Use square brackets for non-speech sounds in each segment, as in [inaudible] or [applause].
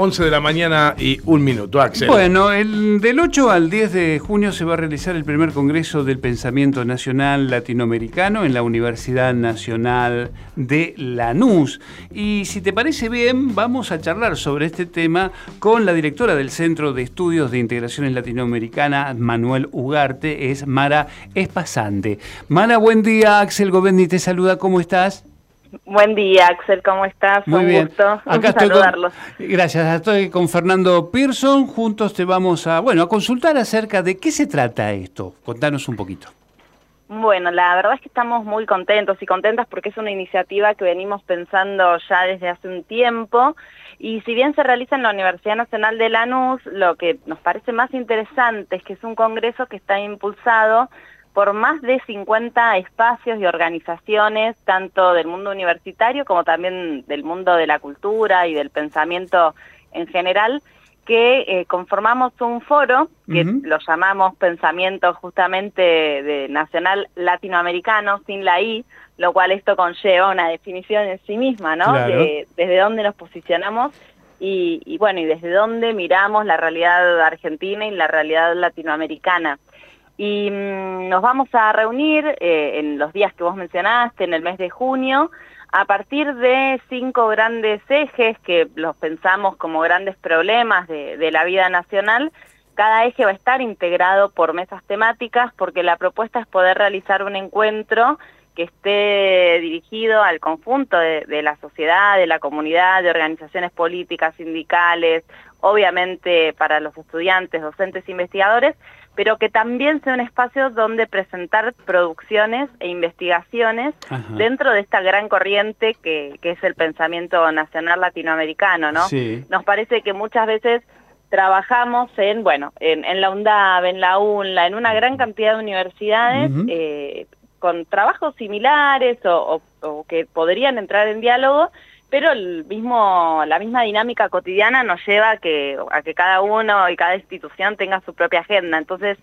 11 de la mañana y un minuto, Axel. Bueno, el, del 8 al 10 de junio se va a realizar el primer Congreso del Pensamiento Nacional Latinoamericano en la Universidad Nacional de Lanús. Y si te parece bien, vamos a charlar sobre este tema con la directora del Centro de Estudios de Integraciones Latinoamericana, Manuel Ugarte, es Mara Espasante. Mara, buen día, Axel Govendi te saluda, ¿cómo estás? Buen día, Axel, ¿cómo estás? Muy Un bien. gusto Acá estoy saludarlos. con, gracias, estoy con Fernando Pearson. Juntos te vamos a, bueno, a consultar acerca de qué se trata esto. Contanos un poquito. Bueno, la verdad es que estamos muy contentos y contentas porque es una iniciativa que venimos pensando ya desde hace un tiempo y si bien se realiza en la Universidad Nacional de Lanús, lo que nos parece más interesante es que es un congreso que está impulsado por más de 50 espacios y organizaciones, tanto del mundo universitario como también del mundo de la cultura y del pensamiento en general, que eh, conformamos un foro que lo llamamos Pensamiento justamente de Nacional Latinoamericano, sin la I, lo cual esto conlleva una definición en sí misma, ¿no? Claro. De desde dónde nos posicionamos y, y bueno, y desde dónde miramos la realidad argentina y la realidad latinoamericana. Y mm, nos vamos a reunir eh, en los días que vos mencionaste, en el mes de junio, a partir de cinco grandes ejes que los pensamos como grandes problemas de, la vida nacional. Cada eje va a estar integrado por mesas temáticas porque la propuesta es poder realizar un encuentro que esté dirigido al conjunto de, de la sociedad, de la comunidad, de organizaciones políticas, sindicales, obviamente para los estudiantes, docentes, investigadores, pero que también sea un espacio donde presentar producciones e investigaciones Ajá. dentro de esta gran corriente que, que es el pensamiento nacional latinoamericano, ¿no? Sí. Nos parece que muchas veces trabajamos en, bueno, en, en la UNDAV, en la UNLA, en una gran cantidad de universidades, eh, con trabajos similares o, o- o que podrían entrar en diálogo, pero el mismo, la misma dinámica cotidiana nos lleva a que, a que cada uno y cada institución tenga su propia agenda. Entonces,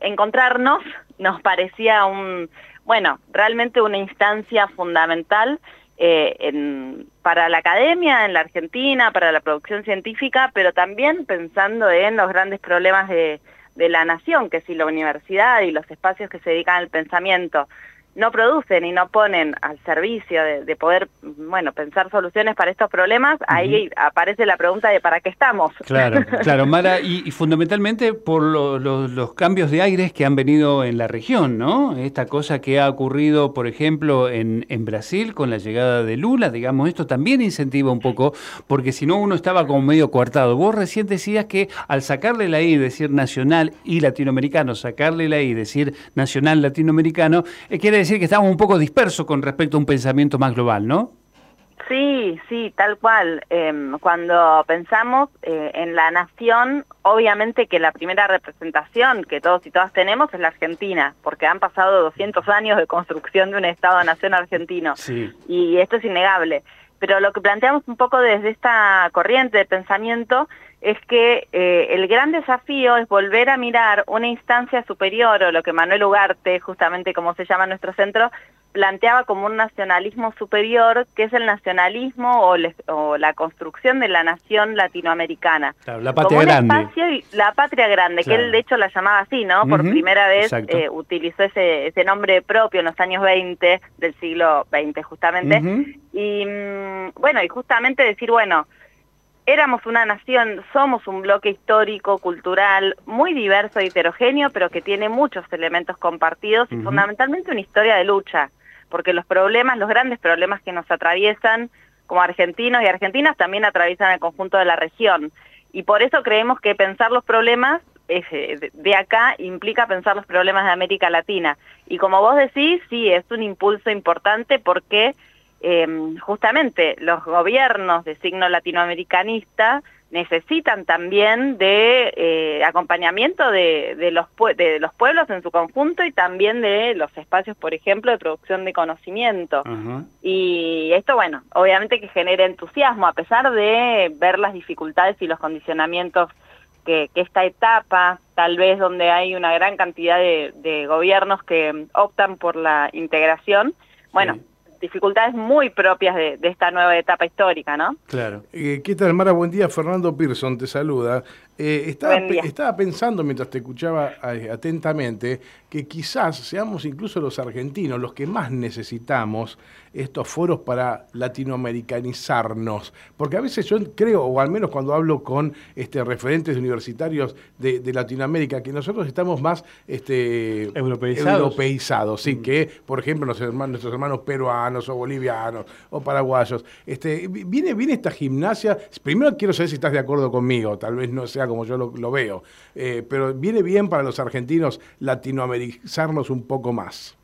encontrarnos [laughs] nos parecía un, bueno, realmente una instancia fundamental eh, en- para la academia en la Argentina, para la producción científica, pero también pensando en los grandes problemas de, de la nación, que si la universidad y los espacios que se dedican al pensamiento no producen y no ponen al servicio de, de poder, bueno, pensar soluciones para estos problemas, ahí aparece la pregunta de ¿para qué estamos? Claro, [laughs] claro, Mara, y, y fundamentalmente por lo- lo- los cambios de aires que han venido en la región, ¿no? Esta cosa que ha ocurrido, por ejemplo, en, en Brasil con la llegada de Lula, digamos, esto también incentiva un poco, porque si no uno estaba como medio coartado. Vos recién decías que al sacarle la I, decir nacional y latinoamericano, sacarle la I, decir nacional latinoamericano, eh, quiere decir que estamos un poco dispersos con respecto a un pensamiento más global, ¿no? Sí, sí, tal cual. Em, cuando pensamos eh, en la nación, obviamente que la primera representación que todos y todas tenemos es la Argentina, porque han pasado 200 años de construcción de un Estado-nación argentino. Sí. Y esto es innegable. Pero lo que planteamos un poco desde esta corriente de pensamiento es que eh, el gran desafío es volver a mirar una instancia superior, o lo que Manuel Ugarte, justamente como se llama nuestro centro, planteaba como un nacionalismo superior, que es el nacionalismo o, le- o la construcción de la nación latinoamericana. Claro, la patria como un grande. espacio y- la patria grande, Claro. que él de hecho la llamaba así, ¿no? Por primera vez eh, utilizó ese, ese nombre propio en los años 20 del siglo XX justamente. Y mm, bueno, y justamente decir, bueno, éramos una nación, somos un bloque histórico, cultural, muy diverso y heterogéneo, pero que tiene muchos elementos compartidos y fundamentalmente una historia de lucha, porque los problemas, los grandes problemas que nos atraviesan como argentinos y argentinas también atraviesan el conjunto de la región. Y por eso creemos que pensar los problemas eh, de acá implica pensar los problemas de América Latina. Y como vos decís, sí, es un impulso importante porque eh, justamente los gobiernos de signo latinoamericanista necesitan también de eh, acompañamiento de, de, los de los pueblos en su conjunto y también de los espacios, por ejemplo, de producción de conocimiento. Y esto, bueno, obviamente que genera entusiasmo, a pesar de ver las dificultades y los condicionamientos que, esta etapa, tal vez donde hay una gran cantidad de, gobiernos que optan por la integración, bueno, dificultades muy propias de, esta nueva etapa histórica, ¿no? Claro. Eh, ¿Qué tal, Mara? Buen día. Fernando Pearson te saluda. Eh, estaba, estaba, pensando mientras te escuchaba atentamente que quizás seamos incluso los argentinos los que más necesitamos estos foros para latinoamericanizarnos. Porque a veces yo creo, o al menos cuando hablo con este, referentes universitarios de, Latinoamérica, que nosotros estamos más este, europeizados. sí, mm. que por ejemplo nuestros hermanos, nuestros hermanos peruanos o bolivianos o paraguayos. Este, viene, viene esta gimnasia, primero quiero saber si estás de acuerdo conmigo, tal vez no sea como yo lo, veo, eh, pero viene bien para los argentinos latinoamericanizarnos un poco más.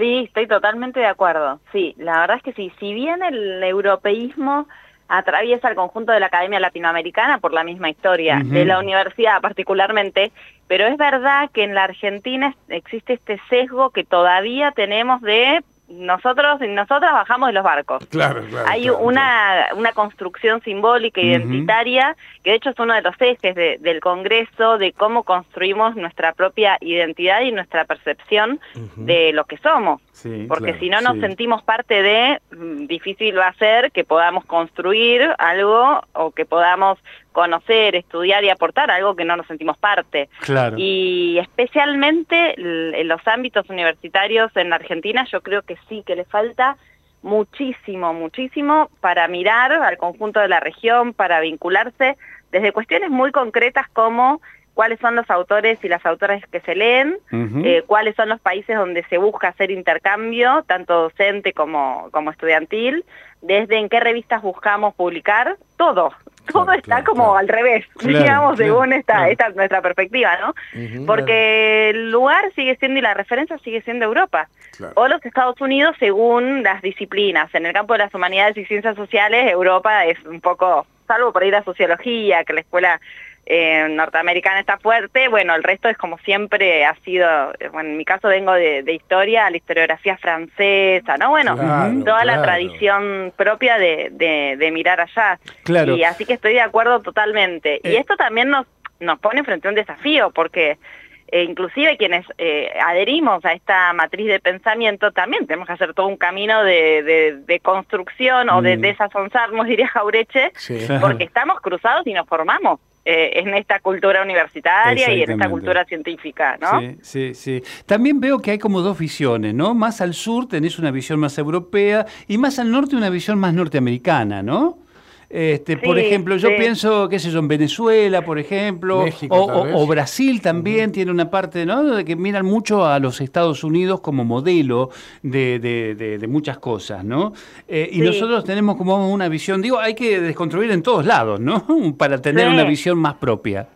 Sí, estoy totalmente de acuerdo. Sí, la verdad es que sí. Si bien el europeísmo atraviesa el conjunto de la Academia Latinoamericana por la misma historia, de la universidad particularmente, pero es verdad que en la Argentina existe este sesgo que todavía tenemos de nosotros nosotras bajamos de los barcos. Claro, claro. Hay una, una construcción simbólica, identitaria, que de hecho es uno de los ejes del Congreso, de cómo construimos nuestra propia identidad y nuestra percepción de lo que somos. Porque si no nos sentimos parte de, mm, difícil va a ser que podamos construir algo o que podamos conocer, estudiar y aportar algo que no nos sentimos parte. Claro. Y especialmente en los ámbitos universitarios en Argentina yo creo que sí, que le falta muchísimo, muchísimo para mirar al conjunto de la región, para vincularse desde cuestiones muy concretas como cuáles son los autores y las autoras que se leen, eh, cuáles son los países donde se busca hacer intercambio, tanto docente como, como estudiantil, desde en qué revistas buscamos publicar, todo, [laughs] todo está como al revés, [laughs] digamos, según esta, esta nuestra perspectiva, ¿no? Porque el lugar sigue siendo y la referencia sigue siendo Europa, o los Estados Unidos según las disciplinas. En el campo de las humanidades y ciencias sociales, Europa es un poco, salvo por ir a sociología, que la escuela eh, norteamericana está fuerte, bueno, el resto es como siempre ha sido, bueno, en mi caso vengo de, historia, la historiografía francesa, ¿no? Bueno, toda la tradición propia de, mirar allá. Claro. Y así que estoy de acuerdo totalmente. y eh. esto también nos, nos pone frente a un desafío, porque eh, inclusive quienes adherimos a esta matriz de pensamiento, también tenemos que hacer todo un camino de, construcción o de mm. desazonzarnos, diría Jaureche, porque estamos cruzados y nos formamos. Eh, en esta cultura universitaria y en esta cultura científica, ¿no? Sí, sí, sí. También veo que hay como dos visiones, ¿no? Más al sur tenés una visión más europea y más al norte una visión más norteamericana, ¿no? Este, por ejemplo, yo pienso, qué sé yo, en Venezuela, por ejemplo, o, Brasil también tiene una parte, ¿no? De que miran mucho a los Estados Unidos como modelo de, muchas cosas, ¿no? Eh, y nosotros tenemos como una visión, digo, hay que desconstruir en todos lados, ¿no? [laughs] Para tener una visión más propia.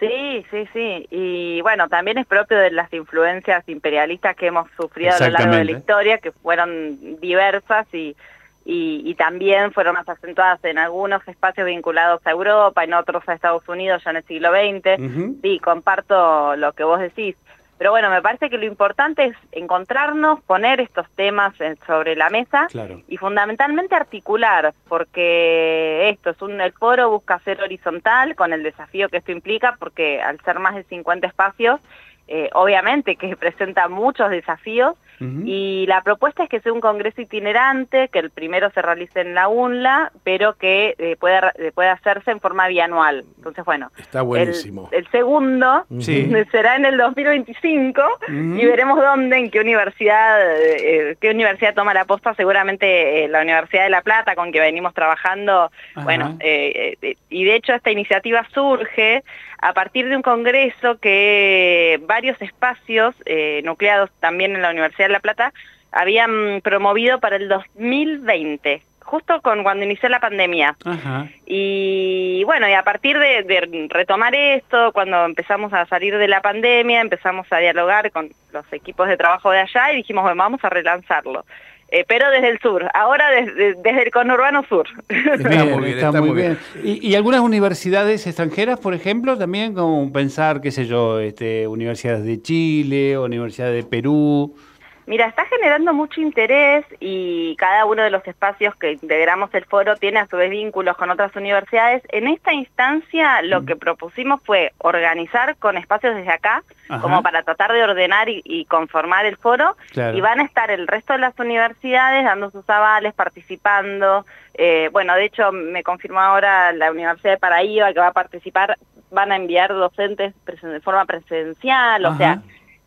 Sí, sí, sí. Y bueno, también es propio de las influencias imperialistas que hemos sufrido a lo largo de la historia, que fueron diversas y y, también fueron más acentuadas en algunos espacios vinculados a Europa, en otros a Estados Unidos ya en el siglo XX. Sí, comparto lo que vos decís. Pero bueno, me parece que lo importante es encontrarnos, poner estos temas sobre la mesa y fundamentalmente articular, porque esto es un, el foro busca ser horizontal con el desafío que esto implica, porque al ser más de 50 espacios, eh, obviamente que [laughs] presenta muchos desafíos, y la propuesta es que sea un congreso itinerante, que el primero se realice en la UNLA, pero que eh, pueda, eh, pueda hacerse en forma bianual. Entonces, bueno, Está buenísimo. El, segundo [laughs] será en el 2025 y veremos dónde, en qué universidad, eh, qué universidad toma la posta, seguramente la Universidad de La Plata, con que venimos trabajando, bueno, y de hecho esta iniciativa surge a partir de un congreso que varios espacios nucleados también en la Universidad de La Plata habían promovido para el 2020 justo con cuando inició la pandemia. Y bueno, y a partir de, retomar esto, cuando empezamos a salir de la pandemia, empezamos a dialogar con los equipos de trabajo de allá y dijimos, bueno, vamos a relanzarlo. Eh, pero desde el sur, ahora desde, desde el conurbano sur. Está muy bien, está, muy bien. ¿Y, algunas universidades extranjeras, por ejemplo, también como pensar, qué sé yo, este, universidades de Chile, universidades de Perú? Mira, está generando mucho interés y cada uno de los espacios que integramos el foro tiene a su vez vínculos con otras universidades. En esta instancia lo mm. que propusimos fue organizar con espacios desde acá, como para tratar de ordenar y, conformar el foro, y van a estar el resto de las universidades dando sus avales, participando. Eh, bueno, de hecho me confirmó ahora la Universidad de Paraíba que va a participar, van a enviar docentes de forma presencial, o sea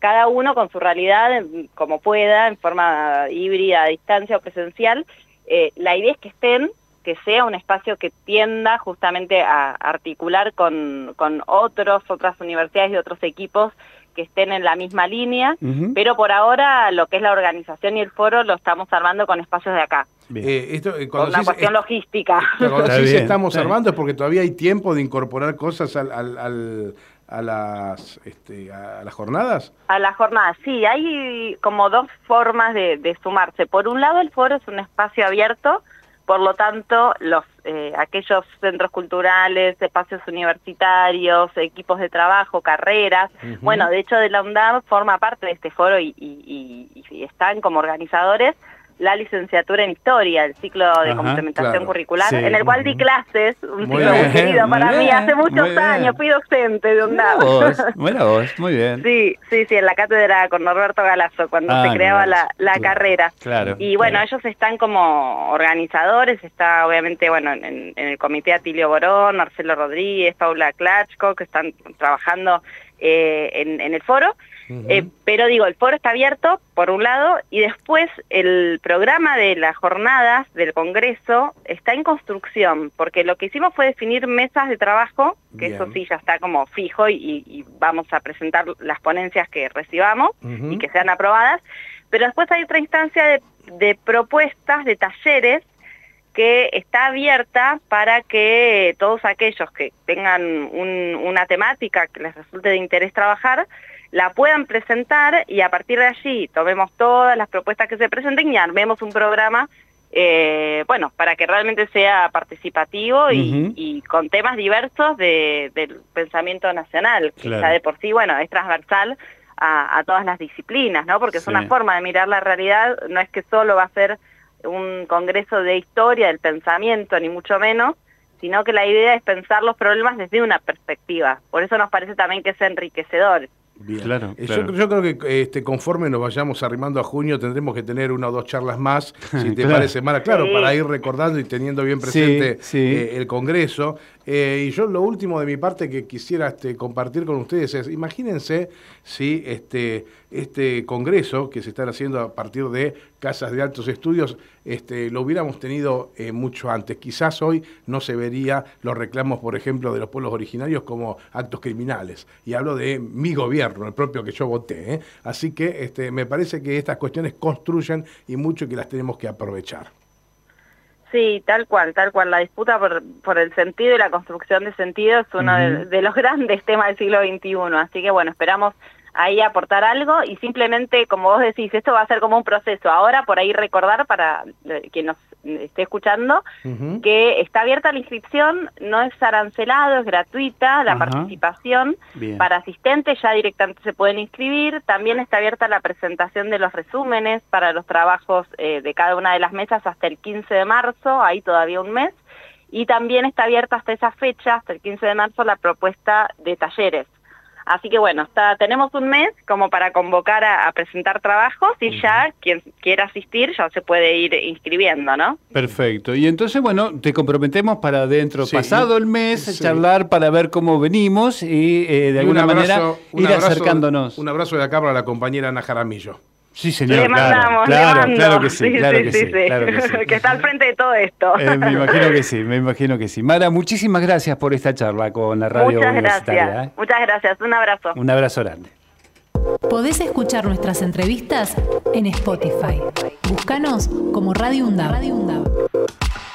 cada uno con su realidad, como pueda, en forma híbrida, a distancia o presencial. Eh, la idea es que estén, que sea un espacio que tienda justamente a articular con, con otros, otras universidades y otros equipos que estén en la misma línea, pero por ahora lo que es la organización y el foro lo estamos armando con espacios de acá. Eh, esto, eh, una cuestión logística. Cuando sí estamos armando es porque todavía hay tiempo de incorporar cosas al, al a las este, a las jornadas? A las jornadas, sí, hay como dos formas de, sumarse. Por un lado, el foro es un espacio abierto, por lo tanto, los eh, aquellos centros culturales, espacios universitarios, equipos de trabajo, carreras, bueno, de hecho de la UNDAM forma parte de este foro y, y están como organizadores, la licenciatura en Historia, el ciclo de complementación curricular, en el cual di clases, un ciclo muy querido para mí, hace muchos años, fui docente de un Buena [laughs] voz, muy bien. Sí, sí, sí, en la cátedra con Norberto Galazo, cuando ah, se creaba la, carrera. Claro. Y bueno, ellos están como organizadores, está obviamente, bueno, en, el comité Atilio Borón, Marcelo Rodríguez, Paula Klachko, que están trabajando eh, en, en el foro. Eh, pero digo, el foro está abierto, por un lado, y después el programa de las jornadas del Congreso está en construcción, porque lo que hicimos fue definir mesas de trabajo, que eso sí ya está como fijo y, vamos a presentar las ponencias que recibamos y que sean aprobadas, pero después hay otra instancia de, propuestas, de talleres, que está abierta para que todos aquellos que tengan una temática que les resulte de interés trabajar, la puedan presentar y a partir de allí tomemos todas las propuestas que se presenten y armemos un programa, eh, bueno, para que realmente sea participativo y, con temas diversos del pensamiento nacional, que ya de por sí, bueno, es transversal a, todas las disciplinas, ¿no? Porque es una forma de mirar la realidad, no es que solo va a ser un congreso de historia del pensamiento, ni mucho menos, sino que la idea es pensar los problemas desde una perspectiva. Por eso nos parece también que es enriquecedor. Claro, eh, Yo, creo que este, conforme nos vayamos arrimando a junio tendremos que tener una o dos charlas más, [laughs] si te parece, Mara, claro, para ir recordando y teniendo bien presente eh, el Congreso. Eh, y yo lo último de mi parte que quisiera este, compartir con ustedes es, imagínense si este, este congreso que se está haciendo a partir de casas de altos estudios, este, lo hubiéramos tenido eh, mucho antes. Quizás hoy no se vería los reclamos, por ejemplo, de los pueblos originarios como actos criminales. Y hablo de mi gobierno, el propio que yo voté. ¿eh? Así que este, me parece que estas cuestiones construyen y mucho que las tenemos que aprovechar. Sí, tal cual, tal cual. La disputa por, por el sentido y la construcción de sentido es uno de, los grandes temas del siglo XXI. Así que bueno, esperamos ahí aportar algo y simplemente, como vos decís, esto va a ser como un proceso. Ahora por ahí recordar para eh, quien nos esté escuchando que está abierta la inscripción, no es arancelado, es gratuita la participación. Para asistentes ya directamente se pueden inscribir. También está abierta la presentación de los resúmenes para los trabajos eh, de cada una de las mesas hasta el 15 de marzo, ahí todavía un mes. Y también está abierta hasta esa fecha, hasta el 15 de marzo, la propuesta de talleres Así que bueno, está, tenemos un mes como para convocar a, presentar trabajos y ya quien quiera asistir ya se puede ir inscribiendo, ¿no? Perfecto. Y entonces, bueno, te comprometemos para dentro, pasado el mes, charlar para ver cómo venimos y eh, de alguna manera ir acercándonos. Un abrazo de acá para la compañera Ana Jaramillo. Sí, señor. Le mandamos, claro, claro, que sí, claro que sí, [laughs] que está al frente de todo esto. Eh, me imagino que sí, me imagino que sí. Mara, muchísimas gracias por esta charla con la radio Muchas gracias, ¿eh? muchas gracias. Un abrazo. Un abrazo grande. Podés escuchar nuestras entrevistas en Spotify. Búscanos como Radio UNDAV.